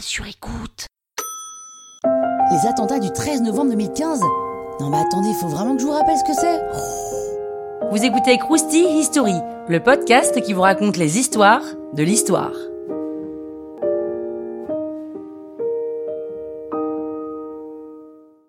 sur écoute. Les attentats du 13 novembre 2015 Non mais attendez, il faut vraiment que je vous rappelle ce que c'est Vous écoutez Krusty History, le podcast qui vous raconte les histoires de l'histoire.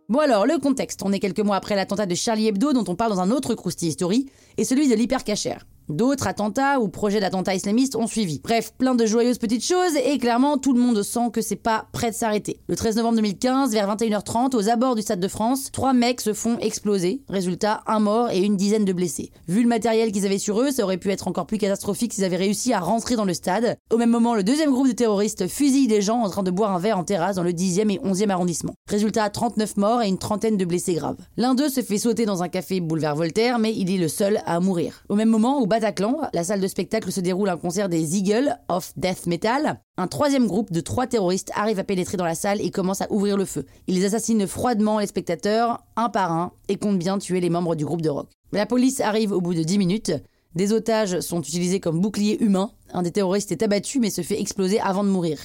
Bon alors, le contexte. On est quelques mois après l'attentat de Charlie Hebdo dont on parle dans un autre Krusty History, et celui de l'hypercachère. D'autres attentats ou projets d'attentats islamistes ont suivi. Bref, plein de joyeuses petites choses et clairement tout le monde sent que c'est pas prêt de s'arrêter. Le 13 novembre 2015, vers 21h30, aux abords du Stade de France, trois mecs se font exploser. Résultat, un mort et une dizaine de blessés. Vu le matériel qu'ils avaient sur eux, ça aurait pu être encore plus catastrophique s'ils avaient réussi à rentrer dans le stade. Au même moment, le deuxième groupe de terroristes fusille des gens en train de boire un verre en terrasse dans le 10e et 11e arrondissement. Résultat, 39 morts et une trentaine de blessés graves. L'un d'eux se fait sauter dans un café boulevard Voltaire, mais il est le seul à mourir. Au même moment, au Bataclan, la salle de spectacle se déroule un concert des Eagles of Death Metal. Un troisième groupe de trois terroristes arrive à pénétrer dans la salle et commence à ouvrir le feu. Ils assassinent froidement les spectateurs, un par un, et comptent bien tuer les membres du groupe de rock. La police arrive au bout de 10 minutes. Des otages sont utilisés comme boucliers humains. Un des terroristes est abattu mais se fait exploser avant de mourir.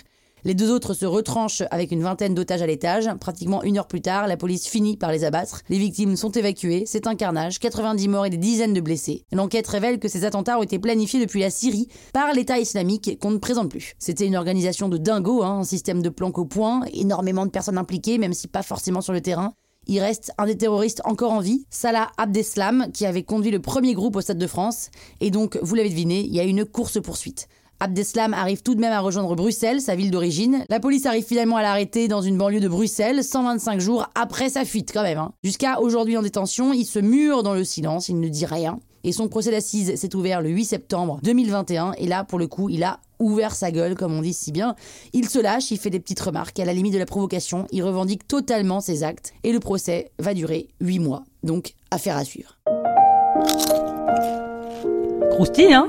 Les deux autres se retranchent avec une vingtaine d'otages à l'étage. Pratiquement une heure plus tard, la police finit par les abattre. Les victimes sont évacuées. C'est un carnage. 90 morts et des dizaines de blessés. L'enquête révèle que ces attentats ont été planifiés depuis la Syrie par l'État islamique qu'on ne présente plus. C'était une organisation de dingo, hein, un système de planque au point, énormément de personnes impliquées, même si pas forcément sur le terrain. Il reste un des terroristes encore en vie, Salah Abdeslam, qui avait conduit le premier groupe au Stade de France. Et donc, vous l'avez deviné, il y a une course-poursuite. Abdeslam arrive tout de même à rejoindre Bruxelles, sa ville d'origine. La police arrive finalement à l'arrêter dans une banlieue de Bruxelles, 125 jours après sa fuite quand même. Hein. Jusqu'à aujourd'hui en détention, il se mure dans le silence, il ne dit rien. Et son procès d'assises s'est ouvert le 8 septembre 2021. Et là, pour le coup, il a ouvert sa gueule, comme on dit si bien. Il se lâche, il fait des petites remarques, à la limite de la provocation, il revendique totalement ses actes. Et le procès va durer 8 mois. Donc, affaire à suivre. Croustille, hein?